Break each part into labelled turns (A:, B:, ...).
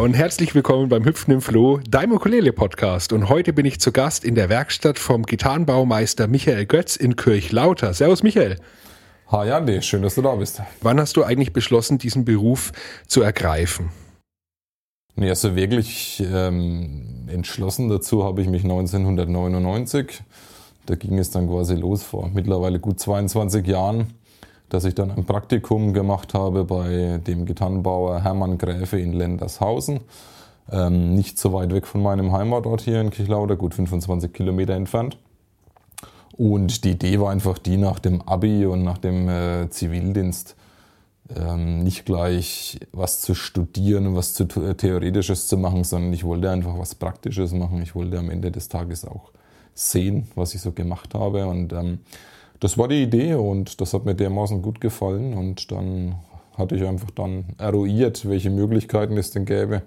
A: Und herzlich willkommen beim Hüpfen im Floh, deinem Ukulele Podcast. Und heute bin ich zu Gast in der Werkstatt vom Gitarrenbaumeister Michael Götz in Kirchlauter. Servus Michael.
B: Hi Andi, schön, dass du da bist.
A: Wann hast du eigentlich beschlossen, diesen Beruf zu ergreifen?
B: Nee, also wirklich ähm, entschlossen dazu habe ich mich 1999. Da ging es dann quasi los vor mittlerweile gut 22 Jahren dass ich dann ein Praktikum gemacht habe bei dem Gitarrenbauer Hermann Gräfe in Lendershausen. Ähm, nicht so weit weg von meinem Heimatort hier in Kichlauder, gut 25 Kilometer entfernt. Und die Idee war einfach die, nach dem Abi und nach dem äh, Zivildienst ähm, nicht gleich was zu studieren was zu, äh, Theoretisches zu machen, sondern ich wollte einfach was Praktisches machen. Ich wollte am Ende des Tages auch sehen, was ich so gemacht habe. Und ähm, das war die Idee und das hat mir dermaßen gut gefallen und dann hatte ich einfach dann eruiert, welche Möglichkeiten es denn gäbe,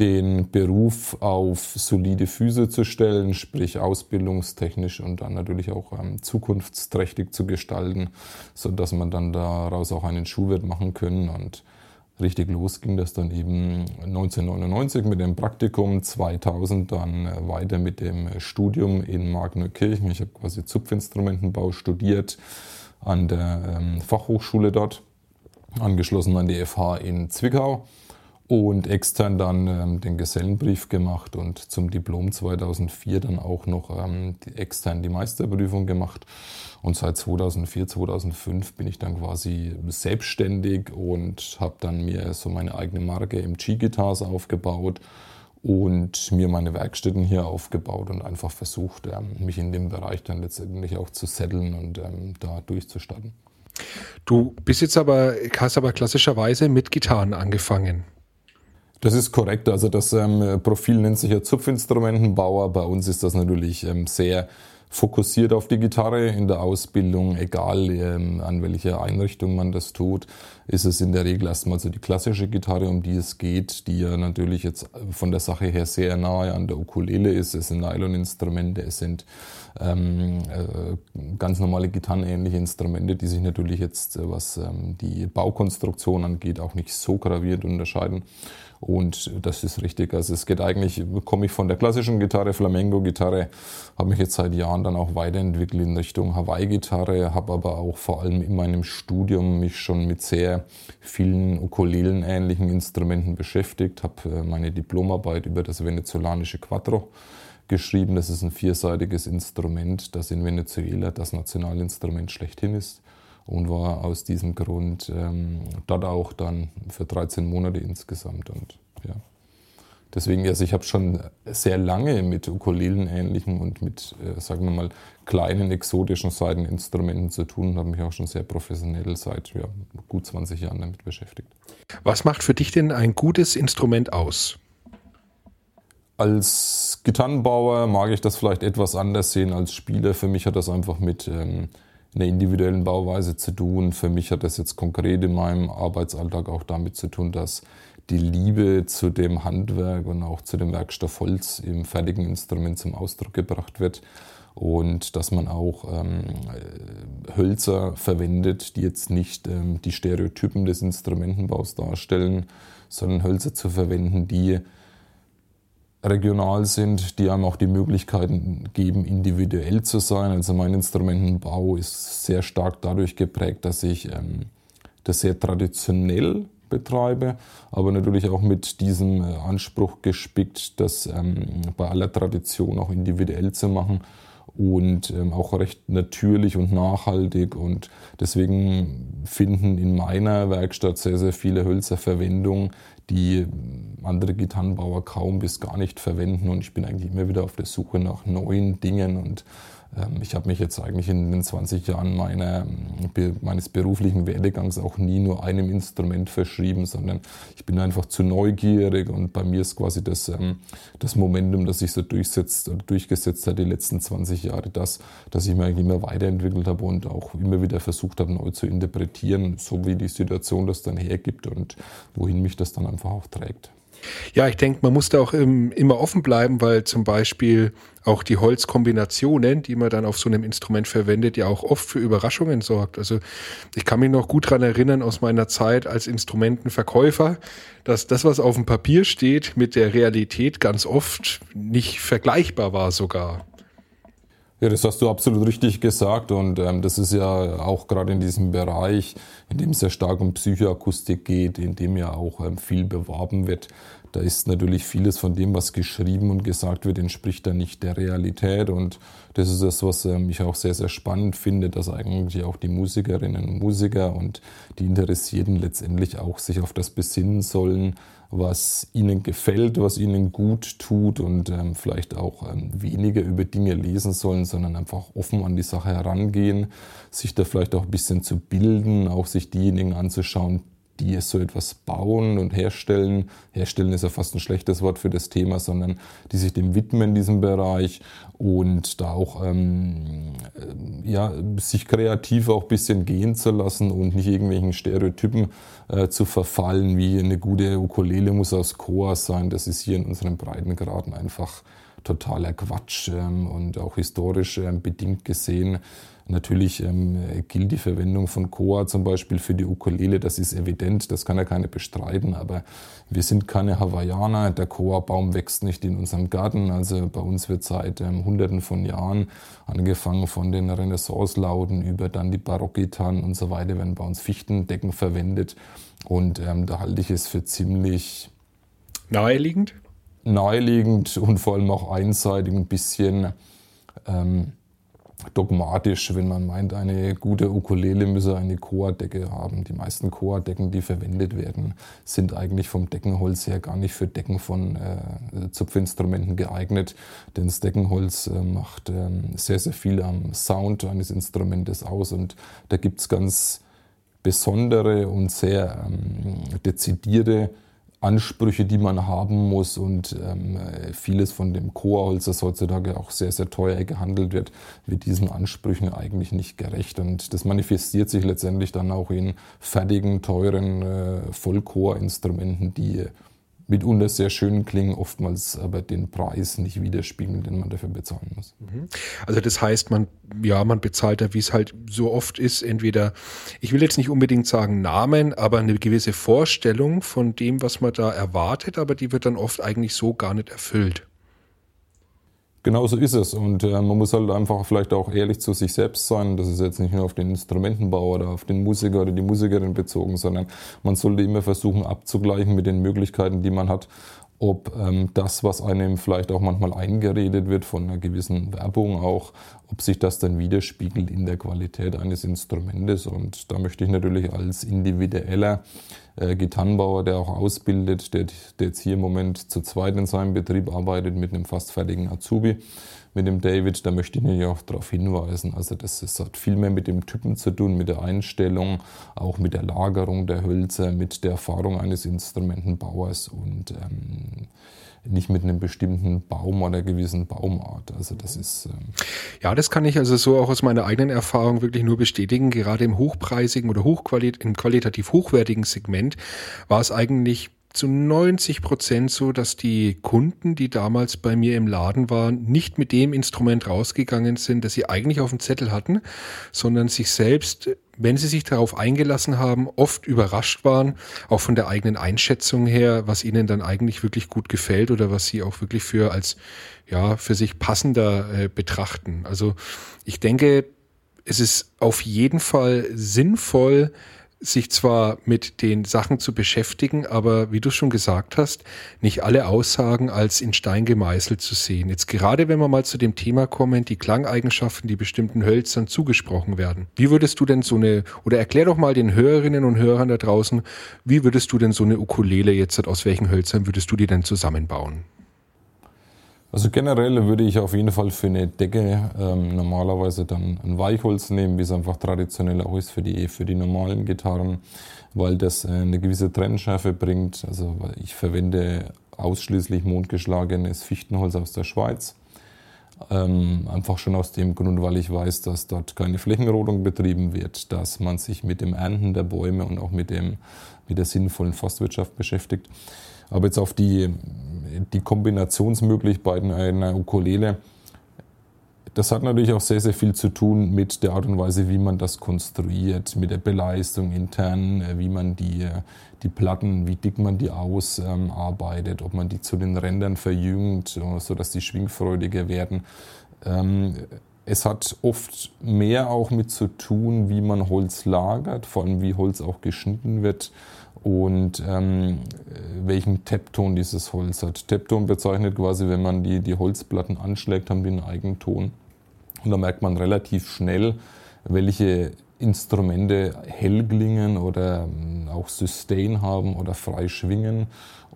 B: den Beruf auf solide Füße zu stellen, sprich ausbildungstechnisch und dann natürlich auch ähm, zukunftsträchtig zu gestalten, sodass man dann daraus auch einen Schuh wird machen können und richtig los ging das dann eben 1999 mit dem Praktikum, 2000 dann weiter mit dem Studium in Magnerkirchen. Ich habe quasi Zupfinstrumentenbau studiert an der ähm, Fachhochschule dort, angeschlossen an die FH in Zwickau und extern dann ähm, den Gesellenbrief gemacht und zum Diplom 2004 dann auch noch ähm, die, extern die Meisterprüfung gemacht. Und seit 2004, 2005 bin ich dann quasi selbstständig und habe dann mir so meine eigene Marke im G-Guitars aufgebaut und mir meine Werkstätten hier aufgebaut und einfach versucht, ähm, mich in dem Bereich dann letztendlich auch zu setteln und ähm, da durchzustatten.
A: Du bist jetzt aber, hast aber klassischerweise mit Gitarren angefangen.
B: Das ist korrekt. Also das ähm, Profil nennt sich ja Zupfinstrumentenbauer. Bei uns ist das natürlich ähm, sehr fokussiert auf die Gitarre in der Ausbildung, egal ähm, an welcher Einrichtung man das tut, ist es in der Regel erstmal so die klassische Gitarre, um die es geht, die ja natürlich jetzt von der Sache her sehr nahe an der Ukulele ist. Es sind Nylon-Instrumente, es sind ähm, äh, ganz normale gitarrenähnliche Instrumente, die sich natürlich jetzt, äh, was ähm, die Baukonstruktion angeht, auch nicht so gravierend unterscheiden. Und das ist richtig. Also es geht eigentlich, komme ich von der klassischen Gitarre, Flamenco-Gitarre, habe mich jetzt seit Jahren dann auch weiterentwickelt in Richtung Hawaii-Gitarre, habe aber auch vor allem in meinem Studium mich schon mit sehr vielen Ukulelen-ähnlichen Instrumenten beschäftigt, habe äh, meine Diplomarbeit über das venezolanische Quattro geschrieben. Das ist ein vierseitiges Instrument, das in Venezuela das Nationalinstrument schlechthin ist und war aus diesem Grund ähm, dort auch dann für 13 Monate insgesamt. Und ja, deswegen, also ich habe schon sehr lange mit Ukulelen-ähnlichen und mit, äh, sagen wir mal, kleinen exotischen Seiteninstrumenten zu tun und habe mich auch schon sehr professionell seit ja, gut 20 Jahren damit beschäftigt.
A: Was macht für dich denn ein gutes Instrument aus?
B: Als Gitarrenbauer mag ich das vielleicht etwas anders sehen als Spieler. Für mich hat das einfach mit ähm, einer individuellen Bauweise zu tun. Für mich hat das jetzt konkret in meinem Arbeitsalltag auch damit zu tun, dass die Liebe zu dem Handwerk und auch zu dem Werkstoff Holz im fertigen Instrument zum Ausdruck gebracht wird und dass man auch ähm, Hölzer verwendet, die jetzt nicht ähm, die Stereotypen des Instrumentenbaus darstellen, sondern Hölzer zu verwenden, die regional sind, die einem auch die Möglichkeiten geben, individuell zu sein. Also mein Instrumentenbau ist sehr stark dadurch geprägt, dass ich ähm, das sehr traditionell betreibe, aber natürlich auch mit diesem äh, Anspruch gespickt, das ähm, bei aller Tradition auch individuell zu machen und ähm, auch recht natürlich und nachhaltig. Und deswegen finden in meiner Werkstatt sehr, sehr viele Hölzer Verwendung, die andere Gitarrenbauer kaum bis gar nicht verwenden. Und ich bin eigentlich immer wieder auf der Suche nach neuen Dingen und ähm, ich habe mich jetzt eigentlich in den 20 Jahren meiner, meines beruflichen Werdegangs auch nie nur einem Instrument verschrieben, sondern ich bin einfach zu neugierig und bei mir ist quasi das, ähm, das Momentum, das sich so durchsetzt durchgesetzt hat die letzten 20 Jahre, das, dass ich mich eigentlich immer weiterentwickelt habe und auch immer wieder versucht habe, neu zu interpretieren, so wie die Situation das dann hergibt und wohin mich das dann einfach auch trägt.
A: Ja, ich denke, man muss da auch im, immer offen bleiben, weil zum Beispiel auch die Holzkombinationen, die man dann auf so einem Instrument verwendet, ja auch oft für Überraschungen sorgt. Also ich kann mich noch gut dran erinnern aus meiner Zeit als Instrumentenverkäufer, dass das, was auf dem Papier steht, mit der Realität ganz oft nicht vergleichbar war sogar.
B: Ja, das hast du absolut richtig gesagt und ähm, das ist ja auch gerade in diesem Bereich, in dem es sehr stark um Psychoakustik geht, in dem ja auch ähm, viel beworben wird. Da ist natürlich vieles von dem, was geschrieben und gesagt wird, entspricht da nicht der Realität. Und das ist das, was ähm, ich auch sehr, sehr spannend finde, dass eigentlich auch die Musikerinnen und Musiker und die Interessierten letztendlich auch sich auf das besinnen sollen, was ihnen gefällt, was ihnen gut tut und ähm, vielleicht auch ähm, weniger über Dinge lesen sollen, sondern einfach offen an die Sache herangehen, sich da vielleicht auch ein bisschen zu bilden, auch sich diejenigen anzuschauen, die so etwas bauen und herstellen. Herstellen ist ja fast ein schlechtes Wort für das Thema, sondern die sich dem widmen in diesem Bereich und da auch ähm, äh, ja, sich kreativ auch ein bisschen gehen zu lassen und nicht irgendwelchen Stereotypen äh, zu verfallen, wie eine gute Ukulele muss aus Chor sein. Das ist hier in unseren Breitengraden einfach totaler Quatsch ähm, und auch historisch ähm, bedingt gesehen Natürlich ähm, gilt die Verwendung von Koa zum Beispiel für die Ukulele, das ist evident, das kann ja keiner bestreiten, aber wir sind keine Hawaiianer, der Koa-Baum wächst nicht in unserem Garten, also bei uns wird seit ähm, hunderten von Jahren, angefangen von den Renaissance-Lauten über dann die Barockgitarren und so weiter, werden bei uns Fichtendecken verwendet und ähm, da halte ich es für ziemlich
A: naheliegend.
B: Naheliegend und vor allem auch einseitig ein bisschen ähm, dogmatisch, wenn man meint, eine gute Ukulele müsse eine Chordecke haben. Die meisten Chordecken, die verwendet werden, sind eigentlich vom Deckenholz her gar nicht für Decken von äh, Zupfinstrumenten geeignet, denn das Deckenholz äh, macht äh, sehr, sehr viel am Sound eines Instrumentes aus und da gibt es ganz besondere und sehr ähm, dezidierte Ansprüche, die man haben muss und ähm, vieles von dem Chorholz, das heutzutage auch sehr, sehr teuer gehandelt wird, wird diesen Ansprüchen eigentlich nicht gerecht. Und das manifestiert sich letztendlich dann auch in fertigen, teuren äh, Vollchor-Instrumenten, die mitunter sehr schön klingen, oftmals aber den Preis nicht widerspiegeln, den man dafür bezahlen muss. Mhm.
A: Also das heißt, man, ja, man bezahlt da, wie es halt so oft ist, entweder, ich will jetzt nicht unbedingt sagen Namen, aber eine gewisse Vorstellung von dem, was man da erwartet, aber die wird dann oft eigentlich so gar nicht erfüllt.
B: Genau so ist es. Und äh, man muss halt einfach vielleicht auch ehrlich zu sich selbst sein. Das ist jetzt nicht nur auf den Instrumentenbauer oder auf den Musiker oder die Musikerin bezogen, sondern man sollte immer versuchen abzugleichen mit den Möglichkeiten, die man hat ob ähm, das, was einem vielleicht auch manchmal eingeredet wird von einer gewissen Werbung auch, ob sich das dann widerspiegelt in der Qualität eines Instrumentes. Und da möchte ich natürlich als individueller äh, Gitarrenbauer, der auch ausbildet, der, der jetzt hier im Moment zu zweit in seinem Betrieb arbeitet mit einem fast fertigen Azubi, mit dem David, da möchte ich natürlich auch darauf hinweisen. Also das, das hat viel mehr mit dem Typen zu tun, mit der Einstellung, auch mit der Lagerung der Hölzer, mit der Erfahrung eines Instrumentenbauers und ähm, nicht mit einem bestimmten Baum oder gewissen Baumart. Also das ist ähm
A: ja, das kann ich also so auch aus meiner eigenen Erfahrung wirklich nur bestätigen. Gerade im hochpreisigen oder hochqualit im qualitativ hochwertigen Segment war es eigentlich zu 90 Prozent so, dass die Kunden, die damals bei mir im Laden waren, nicht mit dem Instrument rausgegangen sind, das sie eigentlich auf dem Zettel hatten, sondern sich selbst, wenn sie sich darauf eingelassen haben, oft überrascht waren, auch von der eigenen Einschätzung her, was ihnen dann eigentlich wirklich gut gefällt oder was sie auch wirklich für als, ja, für sich passender äh, betrachten. Also ich denke, es ist auf jeden Fall sinnvoll, sich zwar mit den Sachen zu beschäftigen, aber wie du schon gesagt hast, nicht alle Aussagen als in Stein gemeißelt zu sehen. Jetzt gerade wenn wir mal zu dem Thema kommen, die Klangeigenschaften, die bestimmten Hölzern zugesprochen werden. Wie würdest du denn so eine, oder erklär doch mal den Hörerinnen und Hörern da draußen, wie würdest du denn so eine Ukulele jetzt, aus welchen Hölzern würdest du die denn zusammenbauen?
B: Also generell würde ich auf jeden Fall für eine Decke ähm, normalerweise dann ein Weichholz nehmen, wie es einfach traditionell auch ist für die, für die normalen Gitarren, weil das äh, eine gewisse Trennschärfe bringt. Also ich verwende ausschließlich mondgeschlagenes Fichtenholz aus der Schweiz. Ähm, einfach schon aus dem Grund, weil ich weiß, dass dort keine Flächenrodung betrieben wird, dass man sich mit dem Ernten der Bäume und auch mit, dem, mit der sinnvollen Forstwirtschaft beschäftigt. Aber jetzt auf die, die Kombinationsmöglichkeiten einer Ukulele, das hat natürlich auch sehr, sehr viel zu tun mit der Art und Weise, wie man das konstruiert, mit der Beleistung intern, äh, wie man die, äh, die Platten, wie dick man die ausarbeitet, ob man die zu den Rändern verjüngt, äh, sodass die schwingfreudiger werden. Ähm, es hat oft mehr auch mit zu tun, wie man Holz lagert, vor allem wie Holz auch geschnitten wird und ähm, welchen Tepton dieses Holz hat. Tepton bezeichnet quasi, wenn man die, die Holzplatten anschlägt, haben die einen eigenen Ton. Und da merkt man relativ schnell, welche Instrumente hell klingen oder ähm, auch Sustain haben oder frei schwingen.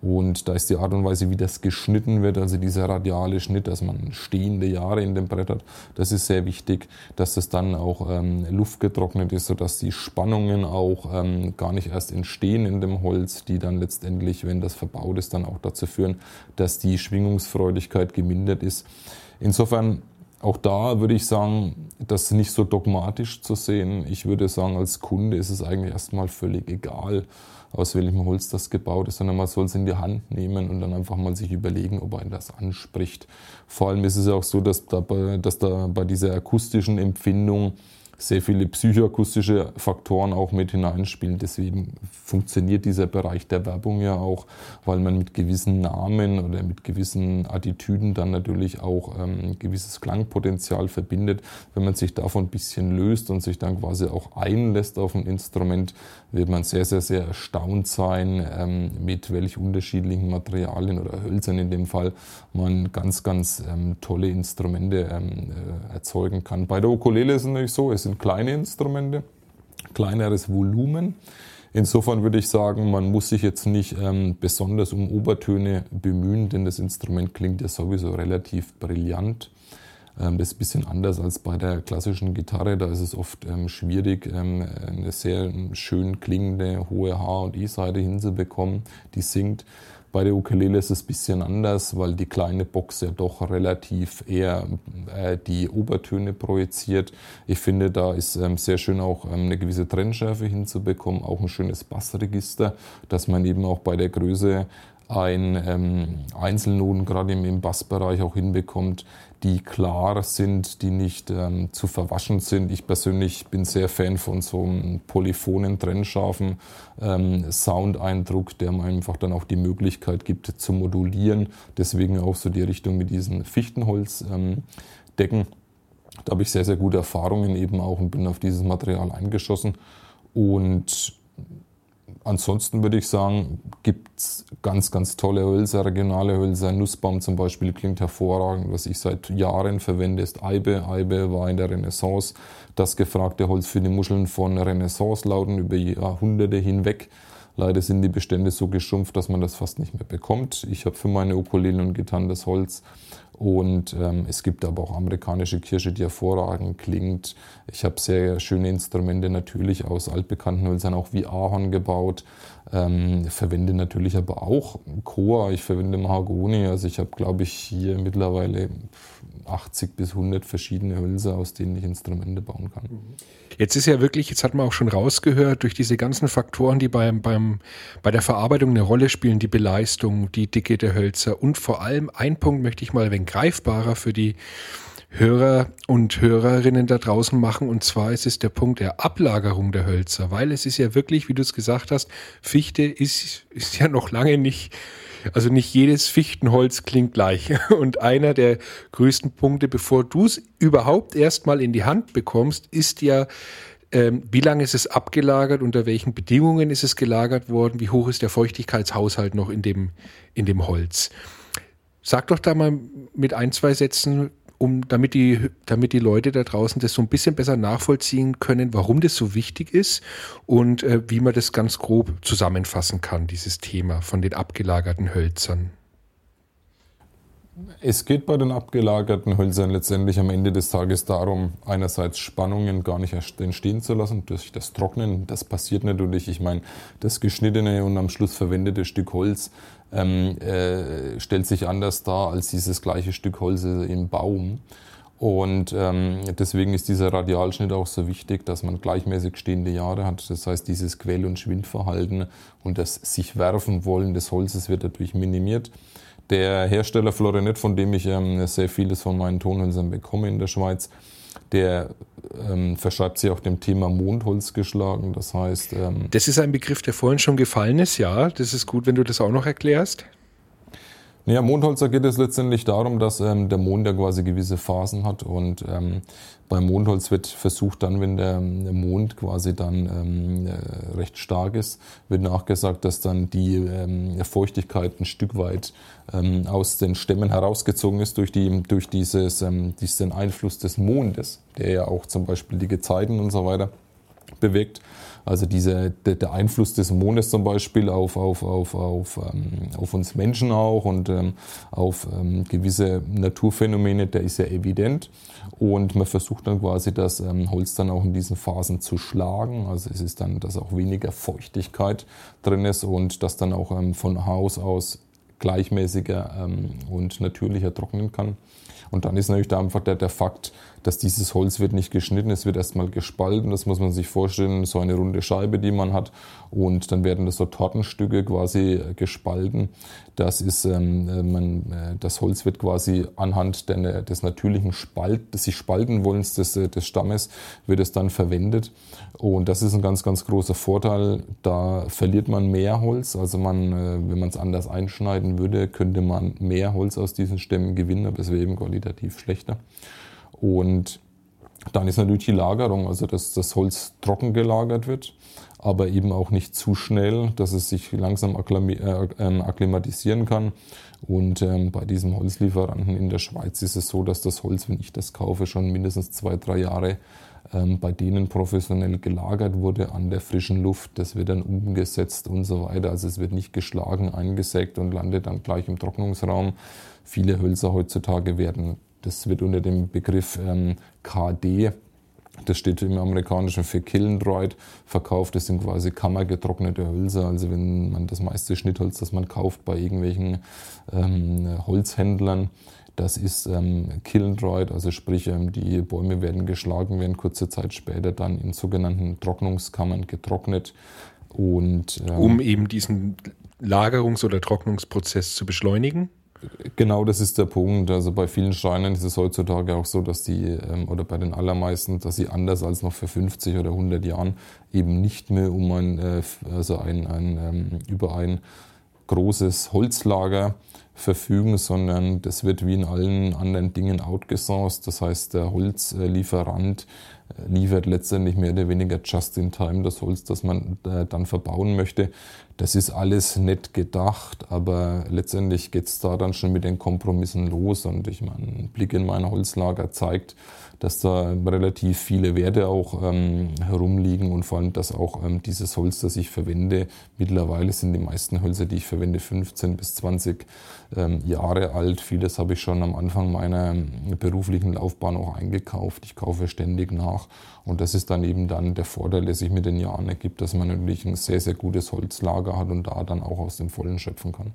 B: Und da ist die Art und Weise, wie das geschnitten wird, also dieser radiale Schnitt, dass man stehende Jahre in dem Brett hat, das ist sehr wichtig, dass das dann auch ähm, luftgetrocknet ist, sodass die Spannungen auch ähm, gar nicht erst entstehen in dem Holz, die dann letztendlich, wenn das verbaut ist, dann auch dazu führen, dass die Schwingungsfreudigkeit gemindert ist. Insofern auch da würde ich sagen, das nicht so dogmatisch zu sehen. Ich würde sagen, als Kunde ist es eigentlich erstmal völlig egal, aus welchem Holz das gebaut ist, sondern man soll es in die Hand nehmen und dann einfach mal sich überlegen, ob einen das anspricht. Vor allem ist es ja auch so, dass da bei, dass da bei dieser akustischen Empfindung sehr viele psychoakustische Faktoren auch mit hineinspielen. Deswegen funktioniert dieser Bereich der Werbung ja auch, weil man mit gewissen Namen oder mit gewissen Attitüden dann natürlich auch ähm, gewisses Klangpotenzial verbindet. Wenn man sich davon ein bisschen löst und sich dann quasi auch einlässt auf ein Instrument, wird man sehr, sehr, sehr erstaunt sein, ähm, mit welch unterschiedlichen Materialien oder Hölzern in dem Fall man ganz, ganz ähm, tolle Instrumente ähm, äh, erzeugen kann. Bei der Ukulele ist es natürlich so, es sind kleine Instrumente, kleineres Volumen. Insofern würde ich sagen, man muss sich jetzt nicht ähm, besonders um Obertöne bemühen, denn das Instrument klingt ja sowieso relativ brillant. Ähm, das ist ein bisschen anders als bei der klassischen Gitarre. Da ist es oft ähm, schwierig, ähm, eine sehr schön klingende hohe H- und E-Seite hinzubekommen, die singt. Bei der Ukulele ist es ein bisschen anders, weil die kleine Box ja doch relativ eher äh, die Obertöne projiziert. Ich finde, da ist ähm, sehr schön auch ähm, eine gewisse Trennschärfe hinzubekommen, auch ein schönes Bassregister, dass man eben auch bei der Größe ein ähm, Einzelnoten gerade im, im Bassbereich auch hinbekommt, die klar sind, die nicht ähm, zu verwaschen sind. Ich persönlich bin sehr Fan von so einem polyphonen, trennscharfen ähm, Soundeindruck, der mir einfach dann auch die Möglichkeit gibt zu modulieren. Deswegen auch so die Richtung mit diesen Fichtenholzdecken. Ähm, da habe ich sehr, sehr gute Erfahrungen eben auch und bin auf dieses Material eingeschossen. Und ansonsten würde ich sagen, gibt es ganz, ganz tolle Hölzer, regionale Hölzer. Nussbaum zum Beispiel klingt hervorragend. Was ich seit Jahren verwende, ist Eibe. Eibe war in der Renaissance das gefragte Holz für die Muscheln von Renaissance-Lauten über Jahrhunderte hinweg. Leider sind die Bestände so geschrumpft, dass man das fast nicht mehr bekommt. Ich habe für meine Ukulelen und Gitarren das Holz und ähm, es gibt aber auch amerikanische Kirsche, die hervorragend klingt. Ich habe sehr schöne Instrumente natürlich aus altbekannten Hölzern, auch wie Ahorn gebaut. Ähm, verwende natürlich aber auch Chor, ich verwende Mahagoni. Also ich habe, glaube ich, hier mittlerweile 80 bis 100 verschiedene Hölzer, aus denen ich Instrumente bauen kann.
A: Jetzt ist ja wirklich, jetzt hat man auch schon rausgehört, durch diese ganzen Faktoren, die beim, beim, bei der Verarbeitung eine Rolle spielen, die Beleistung, die Dicke der Hölzer und vor allem ein Punkt möchte ich mal wenig greifbarer für die Hörer und Hörerinnen da draußen machen. Und zwar ist es der Punkt der Ablagerung der Hölzer, weil es ist ja wirklich, wie du es gesagt hast, Fichte ist, ist ja noch lange nicht, also nicht jedes Fichtenholz klingt gleich. Und einer der größten Punkte, bevor du es überhaupt erstmal in die Hand bekommst, ist ja, ähm, wie lange ist es abgelagert, unter welchen Bedingungen ist es gelagert worden, wie hoch ist der Feuchtigkeitshaushalt noch in dem, in dem Holz. Sag doch da mal mit ein, zwei Sätzen, um, damit die, damit die Leute da draußen das so ein bisschen besser nachvollziehen können, warum das so wichtig ist und äh, wie man das ganz grob zusammenfassen kann, dieses Thema von den abgelagerten Hölzern.
B: Es geht bei den abgelagerten Hölzern letztendlich am Ende des Tages darum, einerseits Spannungen gar nicht entstehen zu lassen durch das Trocknen. Das passiert natürlich. Ich meine, das geschnittene und am Schluss verwendete Stück Holz ähm, äh, stellt sich anders dar als dieses gleiche Stück Holz im Baum. Und ähm, deswegen ist dieser Radialschnitt auch so wichtig, dass man gleichmäßig stehende Jahre hat. Das heißt, dieses Quell- und Schwindverhalten und das sich werfen wollen des Holzes wird dadurch minimiert. Der Hersteller Florinet, von dem ich ähm, sehr vieles von meinen Tonhölzern bekomme in der Schweiz, der ähm, verschreibt sich auch dem Thema Mondholz geschlagen. Das heißt. Ähm,
A: das ist ein Begriff, der vorhin schon gefallen ist, ja. Das ist gut, wenn du das auch noch erklärst.
B: Ja, Mondholzer geht es letztendlich darum, dass ähm, der Mond ja quasi gewisse Phasen hat und ähm, beim Mondholz wird versucht dann, wenn der, der Mond quasi dann ähm, äh, recht stark ist, wird nachgesagt, dass dann die ähm, Feuchtigkeit ein Stück weit ähm, aus den Stämmen herausgezogen ist durch, die, durch dieses, ähm, diesen Einfluss des Mondes, der ja auch zum Beispiel die Gezeiten und so weiter bewegt. Also diese, der, der, Einfluss des Mondes zum Beispiel auf, auf, auf, auf, ähm, auf uns Menschen auch und ähm, auf ähm, gewisse Naturphänomene, der ist ja evident. Und man versucht dann quasi das ähm, Holz dann auch in diesen Phasen zu schlagen. Also es ist dann, dass auch weniger Feuchtigkeit drin ist und das dann auch ähm, von Haus aus gleichmäßiger ähm, und natürlicher trocknen kann. Und dann ist natürlich da einfach der, der Fakt, dass dieses Holz wird nicht geschnitten, es wird erstmal gespalten. Das muss man sich vorstellen, so eine runde Scheibe, die man hat. Und dann werden das so Tortenstücke quasi gespalten. Das ist, ähm, man, äh, das Holz wird quasi anhand der, des natürlichen Spalt, des sich spalten wollens des, äh, des Stammes, wird es dann verwendet. Und das ist ein ganz, ganz großer Vorteil. Da verliert man mehr Holz. Also man, äh, wenn man es anders einschneiden würde, könnte man mehr Holz aus diesen Stämmen gewinnen, aber es wäre eben qualitativ schlechter. Und dann ist natürlich die Lagerung, also dass das Holz trocken gelagert wird, aber eben auch nicht zu schnell, dass es sich langsam äh, ähm, akklimatisieren kann. Und ähm, bei diesem Holzlieferanten in der Schweiz ist es so, dass das Holz, wenn ich das kaufe, schon mindestens zwei, drei Jahre ähm, bei denen professionell gelagert wurde an der frischen Luft. Das wird dann umgesetzt und so weiter. Also es wird nicht geschlagen, eingesägt und landet dann gleich im Trocknungsraum. Viele Hölzer heutzutage werden das wird unter dem Begriff ähm, KD, das steht im Amerikanischen für Killendroid, verkauft. Das sind quasi kammergetrocknete Hölzer. Also wenn man das meiste Schnittholz, das man kauft bei irgendwelchen ähm, Holzhändlern, das ist ähm, Killendroid, also sprich ähm, die Bäume werden geschlagen, werden kurze Zeit später dann in sogenannten Trocknungskammern getrocknet. Und,
A: ähm, um eben diesen Lagerungs- oder Trocknungsprozess zu beschleunigen?
B: Genau, das ist der Punkt. Also bei vielen Schreinern ist es heutzutage auch so, dass die, ähm, oder bei den allermeisten, dass sie anders als noch vor 50 oder 100 Jahren eben nicht mehr um ein, äh, also ein, ein, ähm, über ein großes Holzlager verfügen, sondern das wird wie in allen anderen Dingen outgesourced. Das heißt, der Holzlieferant äh, liefert letztendlich mehr oder weniger just in time das Holz, das man äh, dann verbauen möchte. Das ist alles nett gedacht, aber letztendlich geht es da dann schon mit den Kompromissen los. Und ich meine, ein Blick in mein Holzlager zeigt, dass da relativ viele Werte auch ähm, herumliegen und vor allem, dass auch ähm, dieses Holz, das ich verwende, mittlerweile sind die meisten Hölzer, die ich verwende, 15 bis 20 ähm, Jahre alt. Vieles habe ich schon am Anfang meiner ähm, beruflichen Laufbahn auch eingekauft. Ich kaufe ständig nach und das ist dann eben dann der Vorteil, der sich mit den Jahren ergibt, dass man natürlich ein sehr, sehr gutes Holzlager hat und da dann auch aus dem Vollen schöpfen kann.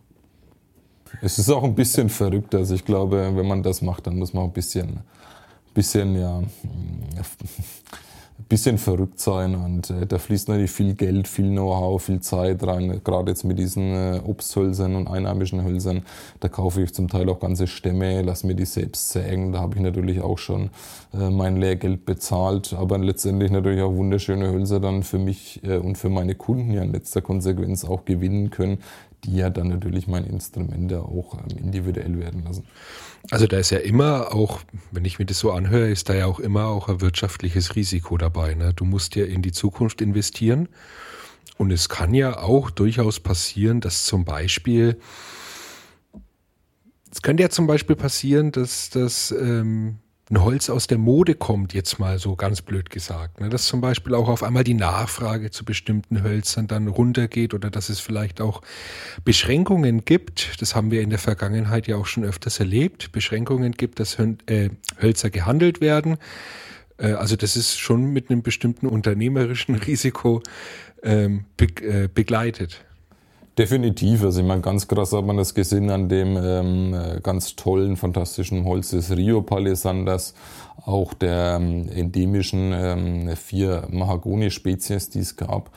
B: Es ist auch ein bisschen verrückt. Also ich glaube, wenn man das macht, dann muss man auch ein bisschen bisschen, ja, bisschen verrückt sein und äh, da fließt natürlich viel Geld, viel Know-how, viel Zeit rein, gerade jetzt mit diesen äh, Obsthölzern und einheimischen Hölzern. Da kaufe ich zum Teil auch ganze Stämme, lasse mir die selbst sägen. Da habe ich natürlich auch schon äh, mein Lehrgeld bezahlt, aber letztendlich natürlich auch wunderschöne Hölzer dann für mich äh, und für meine Kunden ja in letzter Konsequenz auch gewinnen können, die ja dann natürlich meine Instrumente auch ähm, individuell werden lassen.
A: Also da ist ja immer auch, wenn ich mir das so anhöre, ist da ja auch immer auch ein wirtschaftliches Risiko dabei. Ne? Du musst ja in die Zukunft investieren. Und es kann ja auch durchaus passieren, dass zum Beispiel, es könnte ja zum Beispiel passieren, dass, dass ähm, ein Holz aus der Mode kommt, jetzt mal so ganz blöd gesagt. Ne? Dass zum Beispiel auch auf einmal die Nachfrage zu bestimmten Hölzern dann runtergeht oder dass es vielleicht auch Beschränkungen gibt. Das haben wir in der Vergangenheit ja auch schon öfters erlebt. Beschränkungen gibt, dass äh, Hölzer gehandelt werden. Äh, also das ist schon mit einem bestimmten unternehmerischen Risiko ähm, äh, begleitet.
B: Definitiv. Also ich meine, ganz krass hat man das gesehen an dem ähm, ganz tollen, fantastischen Holz des Rio Palisanders, auch der ähm, endemischen ähm, vier Mahagoni-Spezies, die es gab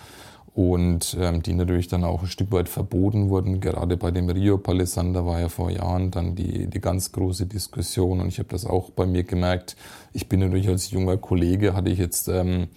B: und ähm, die natürlich dann auch ein Stück weit verboten wurden. Gerade bei dem Rio Palisander war ja vor Jahren dann die, die ganz große Diskussion und ich habe das auch bei mir gemerkt. Ich bin natürlich als junger Kollege, hatte ich jetzt, ähm,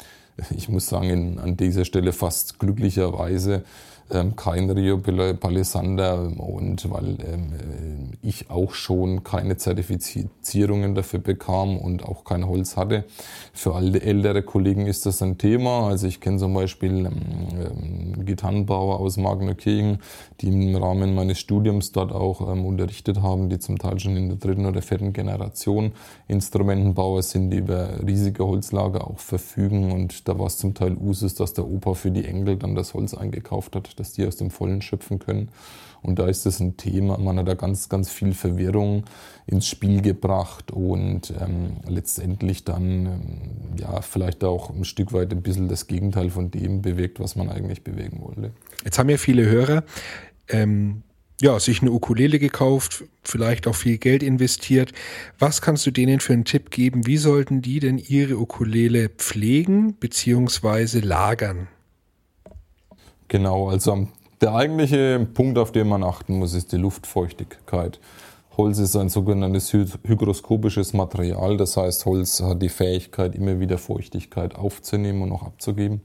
B: ich muss sagen, in, an dieser Stelle fast glücklicherweise ähm, kein Rio Palisander und weil ähm, äh, ich auch schon keine Zertifizierungen dafür bekam und auch kein Holz hatte. Für alle ältere Kollegen ist das ein Thema. Also ich kenne zum Beispiel ähm, Gitarrenbauer aus Magnerkirchen, die im Rahmen meines Studiums dort auch ähm, unterrichtet haben, die zum Teil schon in der dritten oder vierten Generation Instrumentenbauer sind, die über riesige Holzlager auch verfügen und da war es zum Teil Usus, dass der Opa für die Enkel dann das Holz eingekauft hat dass die aus dem Vollen schöpfen können. Und da ist das ein Thema, man hat da ganz, ganz viel Verwirrung ins Spiel gebracht und ähm, letztendlich dann ähm, ja vielleicht auch ein Stück weit ein bisschen das Gegenteil von dem bewegt, was man eigentlich bewegen wollte.
A: Jetzt haben ja viele Hörer ähm, ja, sich eine Ukulele gekauft, vielleicht auch viel Geld investiert. Was kannst du denen für einen Tipp geben? Wie sollten die denn ihre Ukulele pflegen bzw. lagern?
B: Genau, also der eigentliche Punkt, auf den man achten muss, ist die Luftfeuchtigkeit. Holz ist ein sogenanntes hygroskopisches Material, das heißt, Holz hat die Fähigkeit, immer wieder Feuchtigkeit aufzunehmen und auch abzugeben.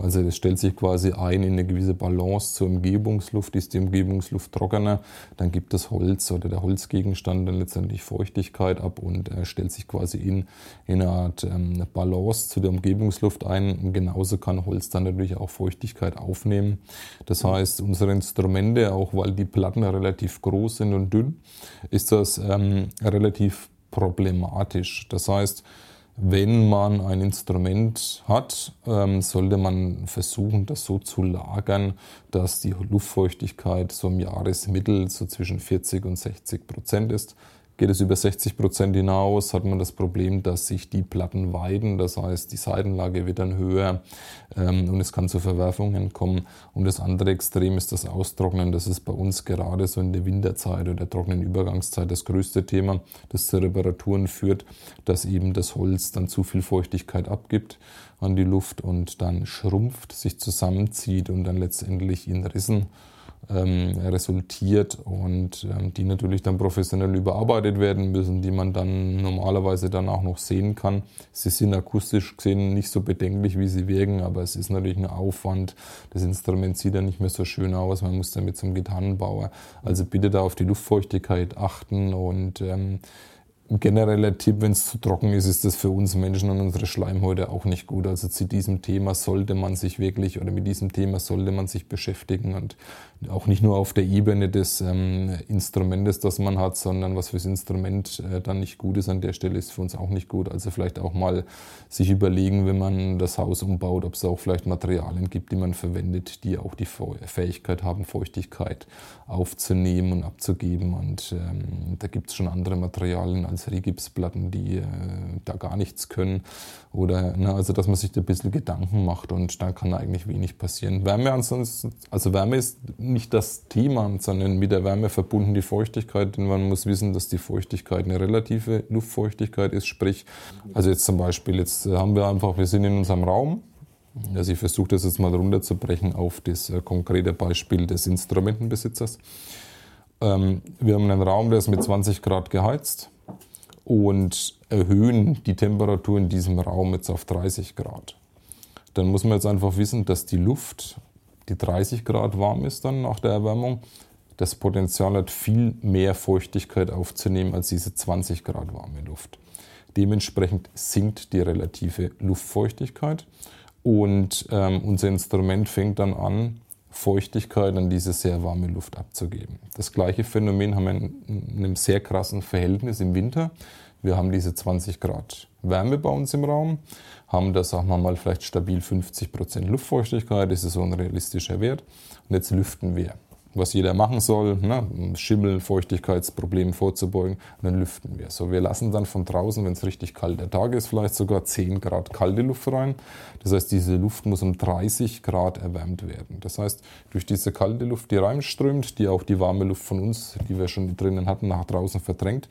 B: Also das stellt sich quasi ein in eine gewisse Balance zur Umgebungsluft. Ist die Umgebungsluft trockener, dann gibt das Holz oder der Holzgegenstand dann letztendlich Feuchtigkeit ab und äh, stellt sich quasi in, in eine Art ähm, Balance zu der Umgebungsluft ein. Und genauso kann Holz dann natürlich auch Feuchtigkeit aufnehmen. Das heißt, unsere Instrumente, auch weil die Platten relativ groß sind und dünn, ist das ähm, relativ problematisch. Das heißt, wenn man ein Instrument hat, ähm, sollte man versuchen, das so zu lagern, dass die Luftfeuchtigkeit so im Jahresmittel so zwischen 40 und 60 Prozent ist. Geht es über 60 Prozent hinaus, hat man das Problem, dass sich die Platten weiden. Das heißt, die Seitenlage wird dann höher ähm, und es kann zu Verwerfungen kommen. Und das andere Extrem ist das Austrocknen. Das ist bei uns gerade so in der Winterzeit oder der trockenen Übergangszeit das größte Thema, das zu Reparaturen führt, dass eben das Holz dann zu viel Feuchtigkeit abgibt an die Luft und dann schrumpft, sich zusammenzieht und dann letztendlich in Rissen ähm, resultiert und ähm, die natürlich dann professionell überarbeitet werden müssen, die man dann normalerweise dann auch noch sehen kann. Sie sind akustisch gesehen nicht so bedenklich, wie sie wirken, aber es ist natürlich ein Aufwand. Das Instrument sieht ja nicht mehr so schön aus, man muss damit zum Gitarrenbauer. Also bitte da auf die Luftfeuchtigkeit achten und ähm, genereller Tipp, wenn es zu trocken ist, ist das für uns Menschen und unsere Schleimhäute auch nicht gut. Also zu diesem Thema sollte man sich wirklich oder mit diesem Thema sollte man sich beschäftigen und auch nicht nur auf der Ebene des ähm, Instrumentes, das man hat, sondern was fürs Instrument äh, dann nicht gut ist an der Stelle, ist für uns auch nicht gut. Also vielleicht auch mal sich überlegen, wenn man das Haus umbaut, ob es auch vielleicht Materialien gibt, die man verwendet, die auch die Fähigkeit haben, Feuchtigkeit aufzunehmen und abzugeben. Und ähm, da gibt es schon andere Materialien als Rigipsplatten, die äh, da gar nichts können. Oder na, also dass man sich da ein bisschen Gedanken macht und dann kann eigentlich wenig passieren. Wärme ansonsten, also Wärme ist nicht das Thema, sondern mit der Wärme verbunden die Feuchtigkeit. Denn man muss wissen, dass die Feuchtigkeit eine relative Luftfeuchtigkeit ist. Sprich, also jetzt zum Beispiel, jetzt haben wir einfach, wir sind in unserem Raum, also ich versuche das jetzt mal runterzubrechen auf das äh, konkrete Beispiel des Instrumentenbesitzers. Ähm, wir haben einen Raum, der ist mit 20 Grad geheizt und erhöhen die Temperatur in diesem Raum jetzt auf 30 Grad. Dann muss man jetzt einfach wissen, dass die Luft, die 30 Grad warm ist dann nach der Erwärmung, das Potenzial hat, viel mehr Feuchtigkeit aufzunehmen als diese 20 Grad warme Luft. Dementsprechend sinkt die relative Luftfeuchtigkeit und ähm, unser Instrument fängt dann an, Feuchtigkeit an diese sehr warme Luft abzugeben. Das gleiche Phänomen haben wir in einem sehr krassen Verhältnis im Winter. Wir haben diese 20 Grad Wärme bei uns im Raum, haben da, sagen wir mal, vielleicht stabil 50 Prozent Luftfeuchtigkeit, das ist so ein realistischer Wert. Und jetzt lüften wir. was jeder machen soll, ne? Schimmel, Feuchtigkeitsprobleme vorzubeugen, und dann lüften wir. So, wir lassen dann von draußen, wenn es richtig kalter Tag ist, vielleicht sogar 10 Grad kalte Luft rein. Das heißt, diese Luft muss um 30 Grad erwärmt werden. Das heißt, durch diese kalte Luft, die reinströmt, die auch die warme Luft von uns, die wir schon drinnen hatten, nach draußen verdrängt,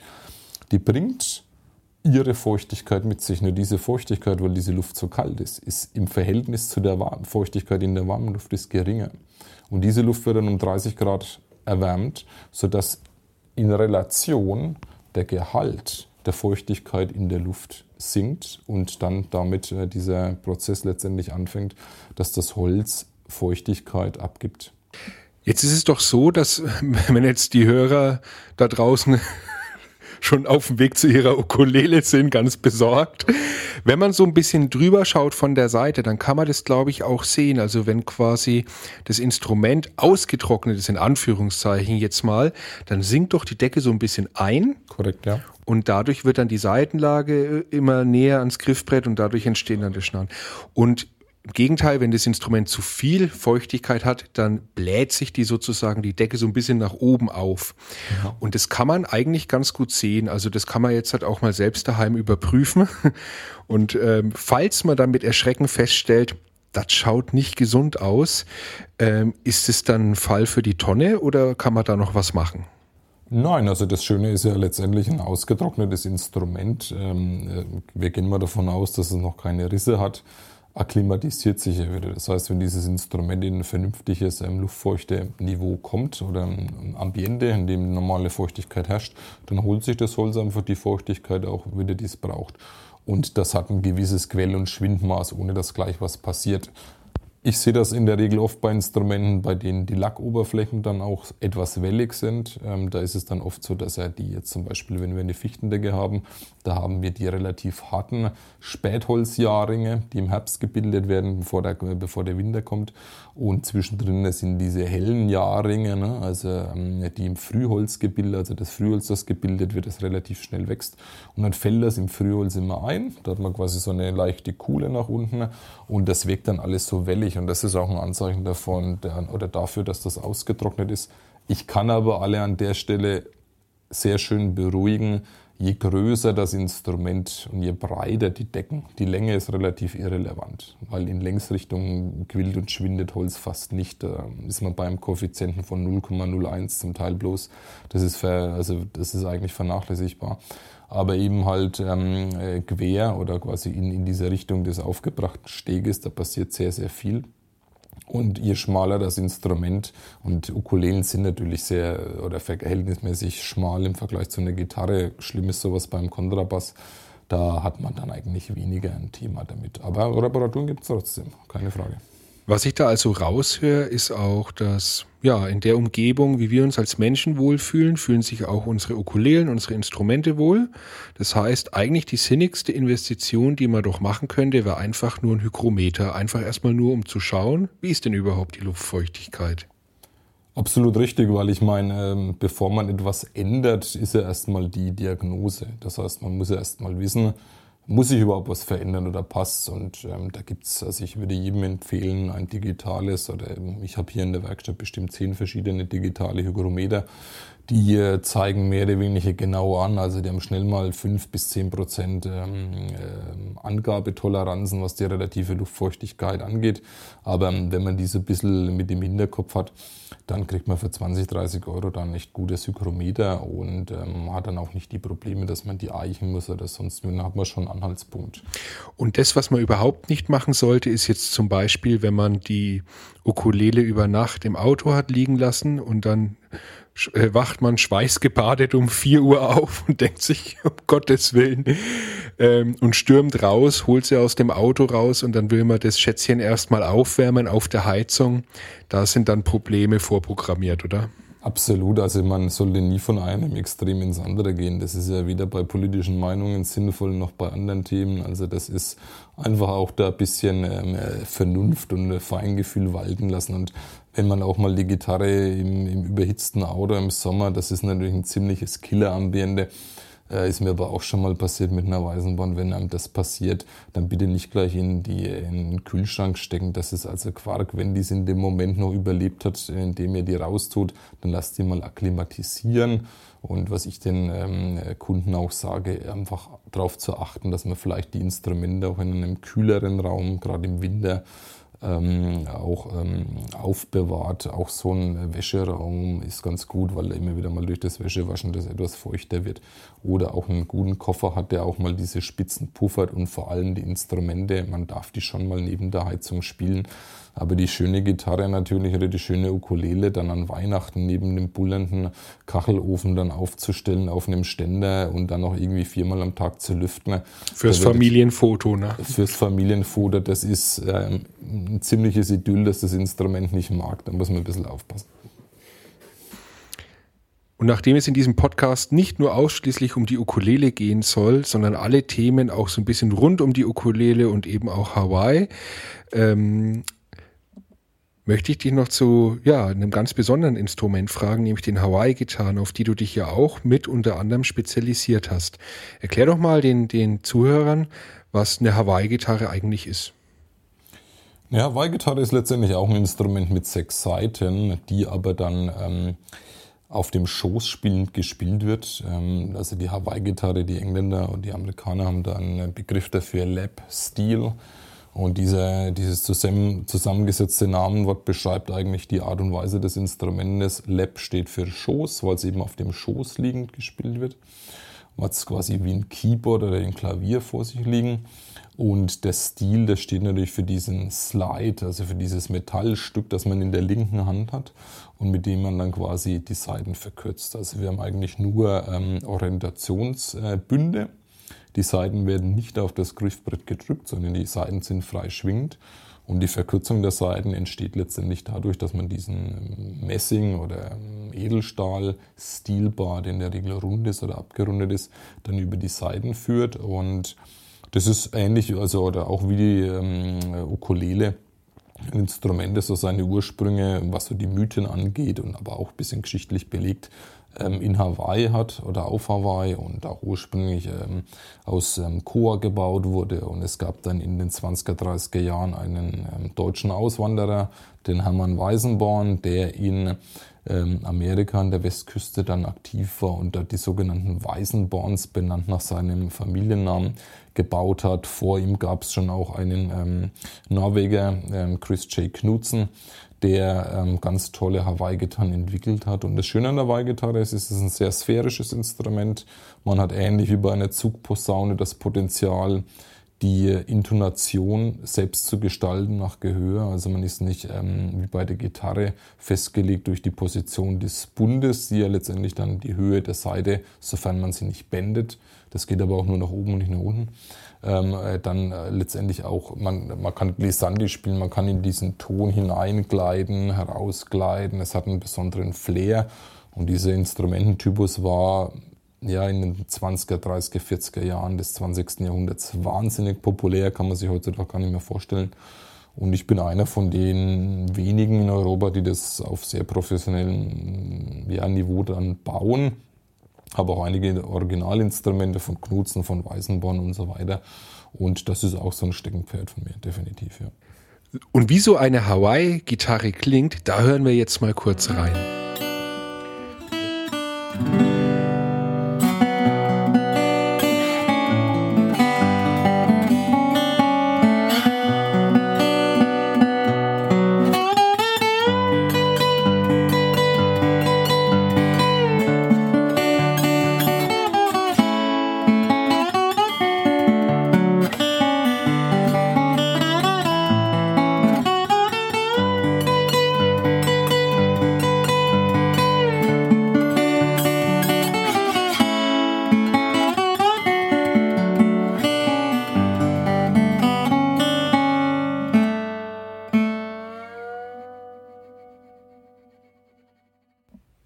B: die bringt ihre Feuchtigkeit mit sich. Nur diese Feuchtigkeit, weil diese Luft so kalt ist, ist im Verhältnis zu der Feuchtigkeit in der warmen Luft ist geringer. Und diese Luft wird dann um 30 Grad erwärmt, sodass in Relation der Gehalt der Feuchtigkeit in der Luft sinkt und dann damit äh, dieser Prozess letztendlich anfängt, dass das Holz Feuchtigkeit abgibt.
A: Jetzt ist es doch so, dass wenn jetzt die Hörer da draußen schon auf dem Weg zu ihrer Ukulele sind, ganz besorgt. Wenn man so ein bisschen drüber schaut von der Seite, dann kann man das, glaube ich, auch sehen. Also wenn quasi das Instrument ausgetrocknet ist, in Anführungszeichen jetzt mal, dann sinkt doch die Decke so ein bisschen ein.
B: Korrekt, ja.
A: Und dadurch wird dann die Seitenlage immer näher ans Griffbrett und dadurch entstehen dann die Schnaden. Und im Gegenteil, wenn das Instrument zu viel Feuchtigkeit hat, dann bläht sich die sozusagen die Decke so ein bisschen nach oben auf. Ja. Und das kann man eigentlich ganz gut sehen. Also das kann man jetzt halt auch mal selbst daheim überprüfen. Und ähm, falls man dann mit Erschrecken feststellt, das schaut nicht gesund aus, ähm, ist es dann ein Fall für die Tonne oder kann man da noch was machen?
B: Nein, also das Schöne ist ja letztendlich ein ausgetrocknetes Instrument. Ähm, äh, wir gehen mal davon aus, dass es noch keine Risse hat akklimatisiert sich ja wieder. Das heißt, wenn dieses Instrument in ein vernünftiges ähm, luftfeuchte Niveau kommt oder ein Ambiente, in dem normale Feuchtigkeit herrscht, dann holt sich das Holz einfach die Feuchtigkeit auch wieder, die es braucht. Und das hat ein gewisses Quell- und Schwindmaß, ohne dass gleich was passiert. Ich sehe das in der Regel oft bei Instrumenten, bei denen die Lackoberflächen dann auch etwas wellig sind. Ähm, da ist es dann oft so, dass er die jetzt zum Beispiel, wenn wir eine Fichtendecke haben, da haben wir die relativ harten Spätholzjahrringe, die im Herbst gebildet werden, bevor der, bevor der Winter kommt. Und zwischendrin sind diese hellen Jahrringe, ne, also ähm, die im Frühholz gebildet, also das Frühholz, das gebildet wird, das relativ schnell wächst. Und dann fällt das im Frühholz immer ein. Da hat man quasi so eine leichte Kuhle nach unten und das wirkt dann alles so wellig. Und das ist auch ein Anzeichen davon der, oder dafür, dass das ausgetrocknet ist. Ich kann aber alle an der Stelle sehr schön beruhigen je größer das Instrument und je breiter die Decken, die Länge ist relativ irrelevant, weil in Längsrichtung quillt und schwindet Holz fast nicht. Da ist man beim Koeffizienten von 0,01 zum Teil bloß. Das ist, ver, also das ist eigentlich vernachlässigbar. Aber eben halt ähm, äh, quer oder quasi in, in diese Richtung des aufgebrachten Steges, da passiert sehr, sehr viel. Und je schmaler das Instrument, und Ukulelen sind natürlich sehr oder verhältnismäßig schmal im Vergleich zu einer Gitarre. Schlimm ist sowas beim Kontrabass. Da hat man dann eigentlich weniger ein Thema damit. Aber Reparaturen gibt es trotzdem, keine Frage.
A: Was ich da also raushöre, ist auch, dass ja, in der Umgebung, wie wir uns als Menschen wohlfühlen, fühlen sich auch unsere Ukulelen, unsere Instrumente wohl. Das heißt, eigentlich die sinnigste Investition, die man doch machen könnte, wäre einfach nur ein Hygrometer. Einfach erstmal nur, um zu schauen, wie ist denn überhaupt die Luftfeuchtigkeit?
B: Absolut richtig, weil ich meine, ähm, bevor man etwas ändert, ist ja erstmal die Diagnose. Das heißt, man muss ja erstmal wissen, muss sich überhaupt was verändern oder passt Und ähm, da gibt's, also ich würde jedem empfehlen, ein digitales oder ich habe hier in der Werkstatt bestimmt zehn verschiedene digitale Hygrometer, die äh, zeigen mehr oder weniger genau an. Also die haben schnell mal fünf bis zehn Prozent ähm, äh, Angabetoleranzen, was die relative Luftfeuchtigkeit angeht. Aber ähm, wenn man diese ein bisschen mit dem Hinterkopf hat, dann kriegt man für 20, 30 Euro dann echt gutes Hygrometer und ähm, hat dann auch nicht die Probleme, dass man die eichen muss oder sonst. Dann hat man schon einen Anhaltspunkt.
A: Und das, was man überhaupt nicht machen sollte, ist jetzt zum Beispiel, wenn man die Ukulele über Nacht im Auto hat liegen lassen und dann wacht man schweißgebadet um 4 Uhr auf und denkt sich, um Gottes Willen, ähm, und stürmt raus, holt sie aus dem Auto raus und dann will man das Schätzchen erstmal aufwärmen auf der Heizung. Da sind dann Probleme vorprogrammiert, oder?
B: Absolut, also man sollte nie von einem Extrem ins andere gehen. Das ist ja weder bei politischen Meinungen sinnvoll noch bei anderen Themen. Also das ist einfach auch da ein bisschen ähm, Vernunft und Feingefühl walten lassen. Und wenn man auch mal die Gitarre im, im überhitzten Auto im Sommer, das ist natürlich ein ziemliches Killerambiente Äh, ist mir aber auch schon mal passiert mit einer Weißenbahn. Wenn einem das passiert, dann bitte nicht gleich in, die, in den Kühlschrank stecken. Das ist also Quark. Wenn die es in dem Moment noch überlebt hat, indem ihr die raustut, dann lasst die mal akklimatisieren. Und was ich den ähm, Kunden auch sage, einfach darauf zu achten, dass man vielleicht die Instrumente auch in einem kühleren Raum, gerade im Winter, ähm, auch ähm, aufbewahrt. Auch so ein Wäscheraum ist ganz gut, weil er immer wieder mal durch das Wäschewaschen das etwas feuchter wird. Oder auch einen guten Koffer hat, der auch mal diese Spitzen puffert und vor allem die Instrumente. Man darf die schon mal neben der Heizung spielen. Aber die schöne Gitarre natürlich oder die schöne Ukulele dann an Weihnachten neben dem bullernden Kachelofen dann aufzustellen auf einem Ständer und dann noch irgendwie viermal am Tag zu lüften.
A: Fürs Familienfoto, ne?
B: Fürs Familienfoto, das ist ähm, ein ziemliches Idyll, dass das Instrument nicht mag. Da muss man ein bisschen aufpassen.
A: Und nachdem es in diesem Podcast nicht nur ausschließlich um die Ukulele gehen soll, sondern alle Themen auch so ein bisschen rund um die Ukulele und eben auch Hawaii, ähm, möchte ich dich noch zu ja, einem ganz besonderen Instrument fragen, nämlich den Hawaii-Gitarren, auf die du dich ja auch mit unter anderem spezialisiert hast. Erklär doch mal den, den Zuhörern, was eine Hawaii-Gitarre eigentlich ist.
B: Ja, Hawaii-Gitarre ist letztendlich auch ein Instrument mit sechs Saiten, die aber dann ähm, auf dem Schoß spielend gespielt wird. Ähm, also die Hawaii-Gitarre, die Engländer und die Amerikaner haben da einen Begriff dafür, Lap Steel. Und diese, dieses zusammen, zusammengesetzte Namenwort beschreibt eigentlich die Art und Weise des Instrumentes. Lap steht für Schoß, weil es eben auf dem Schoß liegend gespielt wird. Man hat es quasi wie ein Keyboard oder ein Klavier vor sich liegen. Und der Stil, der steht natürlich für diesen Slide, also für dieses Metallstück, das man in der linken Hand hat und mit dem man dann quasi die Seiten verkürzt. Also wir haben eigentlich nur ähm, Orientationsbünde die Seiten werden nicht auf das Griffbrett gedrückt, sondern die Seiten sind frei schwingend. Und die Verkürzung der Seiten entsteht letztendlich dadurch, dass man diesen Messing- oder Edelstahl-Stilbar, der in der Regel rund ist oder abgerundet ist, dann über die Seiten führt. Und das ist ähnlich, also oder auch wie die ähm, Ukulele. Ein Instrument, das so seine Ursprünge, was so die Mythen angeht und aber auch ein bisschen geschichtlich belegt, ähm, in Hawaii hat oder auf Hawaii und auch ursprünglich ähm, aus ähm, Koa gebaut wurde. Und es gab dann in den 20er, 30er Jahren einen ähm, deutschen Auswanderer, den Hermann Weisenborn, der in ähm, Amerika an der Westküste dann aktiv war und dort die sogenannten Weisenborns, benannt nach seinem Familiennamen, gebaut hat. Vor ihm gab es schon auch einen ähm, Norweger, Chris J. Knudsen, der ähm, ganz tolle Hawaii-Gitarren entwickelt hat. Und das Schöne an der Hawaii-Gitarre ist, es ist ein sehr sphärisches Instrument. Man hat ähnlich wie bei einer Zugposaune das Potenzial, die Intonation selbst zu gestalten nach Gehör. Also man ist nicht ähm, wie bei der Gitarre festgelegt durch die Position des Bundes, die ja letztendlich dann die Höhe der Seite, sofern man sie nicht bändet. Das geht aber auch nur nach oben und nicht nach unten ähm, äh, dann äh, letztendlich auch, man, man kann Glissandi spielen, man kann in diesen Ton hineingleiten, herausgleiten, es hat einen besonderen Flair und dieser Instrumententypus war ja in den 20er, 30er, 40er Jahren des 20. Jahrhunderts wahnsinnig populär, kann man sich heutzutage gar nicht mehr vorstellen. Und ich bin einer von den wenigen in Europa, die das auf sehr professionellem ja, Niveau dann bauen habe auch einige Originalinstrumente von Knutzen, von Weißenborn und so weiter. Und das ist auch so ein Steckenpferd von mir, definitiv, ja.
A: Und wie so eine Hawaii-Gitarre klingt, da hören wir jetzt mal kurz rein.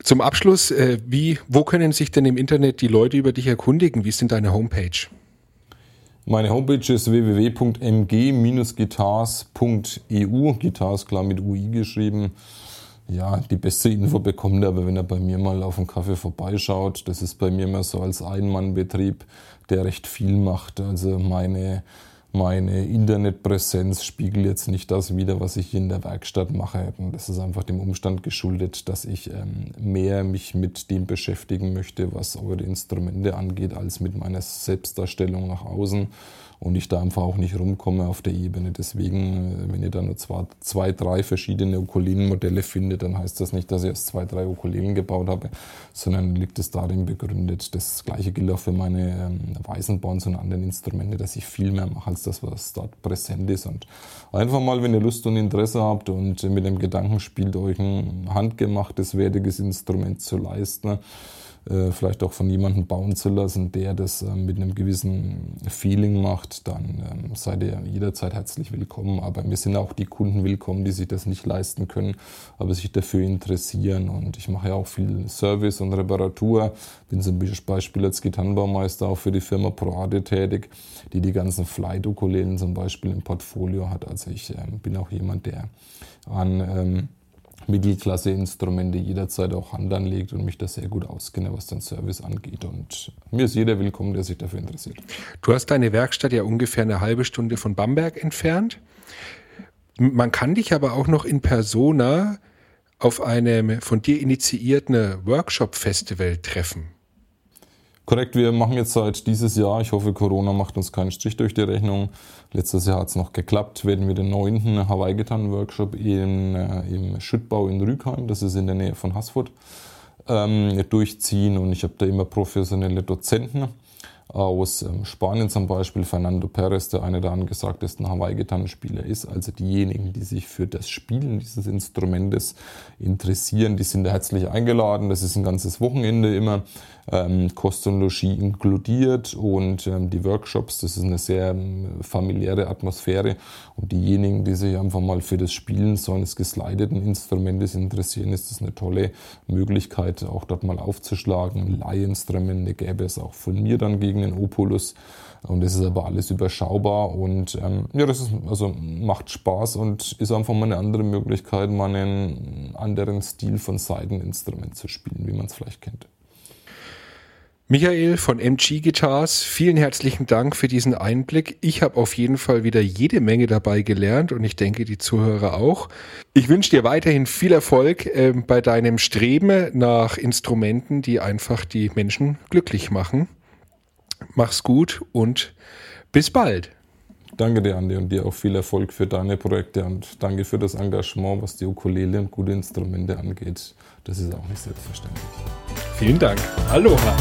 A: Zum Abschluss, äh, wie, wo können sich denn im Internet die Leute über dich erkundigen? Wie ist denn deine Homepage?
B: Meine Homepage ist www.mg-guitars.eu, Guitars klar mit UI geschrieben. ja, die beste Info bekommt er, aber wenn er bei mir mal auf den Kaffee vorbeischaut, das ist bei mir immer so als Einmannbetrieb, der recht viel macht. Also meine, meine Internetpräsenz spiegelt jetzt nicht das wider, was ich in der Werkstatt mache. Das ist einfach dem Umstand geschuldet, dass ich ähm, mehr mich mit dem beschäftigen möchte, was eure Instrumente angeht, als mit meiner Selbstdarstellung nach außen und ich da einfach auch nicht rumkomme auf der Ebene. Deswegen, äh, wenn ihr da nur zwei, zwei drei verschiedene Ukulelenmodelle findet, dann heißt das nicht, dass ich erst zwei, drei Ukulelen gebaut habe, sondern liegt es darin begründet. Das gleiche gilt auch für meine ähm, Weißenborns und anderen Instrumente, dass ich viel mehr mache als das, was dort präsent ist. Und einfach mal, wenn ihr Lust und Interesse habt und mit dem Gedanken spielt, euch ein handgemachtes, wertiges Instrument zu leisten, äh, vielleicht auch von jemandem bauen zu lassen, der das äh, mit einem gewissen Feeling macht, dann ähm, seid ihr jederzeit herzlich willkommen. Aber mir sind auch die Kunden willkommen, die sich das nicht leisten können, aber sich dafür interessieren. Und ich mache ja auch viel Service und Reparatur. Bin zum Beispiel als Gitarrenbaumeister auch für die Firma ProAde tätig, die die ganzen Flight-Ukulelen zum Beispiel im Portfolio hat. Also ich ähm, bin auch jemand, der an ähm, Mittelklasse-Instrumente jederzeit auch Hand anlegt und mich da sehr gut auskenne, was den Service angeht. Und mir ist jeder willkommen, der sich dafür interessiert.
A: Du hast deine Werkstatt ja ungefähr eine halbe Stunde von Bamberg entfernt. Man kann dich aber auch noch in Persona auf einem von dir initiierten Workshop-Festival treffen.
B: Korrekt, wir machen jetzt seit dieses Jahr, ich hoffe Corona macht uns keinen Strich durch die Rechnung. Letztes Jahr hat es noch geklappt, werden wir den neunten Hawaii-Gitarren-Workshop in, äh, im Schüttbau in Rügheim, das ist in der Nähe von Haßfurt, ähm, durchziehen und ich habe da immer professionelle Dozenten aus ähm, Spanien zum Beispiel, Fernando Perez, der einer der angesagtesten Hawaii-Gitarrenspieler ist. Also diejenigen, die sich für das Spielen dieses Instrumentes interessieren, die sind herzlich eingeladen. Das ist ein ganzes Wochenende immer ähm, Kost und Logis inkludiert und ähm, die Workshops, das ist eine sehr ähm, familiäre Atmosphäre und diejenigen, die sich einfach mal für das Spielen so eines geslideten Instrumentes interessieren, ist das eine tolle Möglichkeit, auch dort mal aufzuschlagen. Leihinstrumente gäbe es auch von mir dann gegen den Opulus und das ist aber alles überschaubar und ähm, ja, das ist, also macht Spaß und ist einfach mal eine andere Möglichkeit, mal einen anderen Stil von Seiteninstrument zu spielen, wie man es vielleicht kennt.
A: Michael von MG Guitars, vielen herzlichen Dank für diesen Einblick. Ich habe auf jeden Fall wieder jede Menge dabei gelernt und ich denke, die Zuhörer auch. Ich wünsche dir weiterhin viel Erfolg äh, bei deinem Streben nach Instrumenten, die einfach die Menschen glücklich machen. Mach's gut und bis bald.
B: Danke dir, Andi, und dir auch viel Erfolg für deine Projekte und danke für das Engagement, was die Ukulele und gute Instrumente angeht. Das ist auch nicht selbstverständlich.
A: Vielen Dank. Aloha.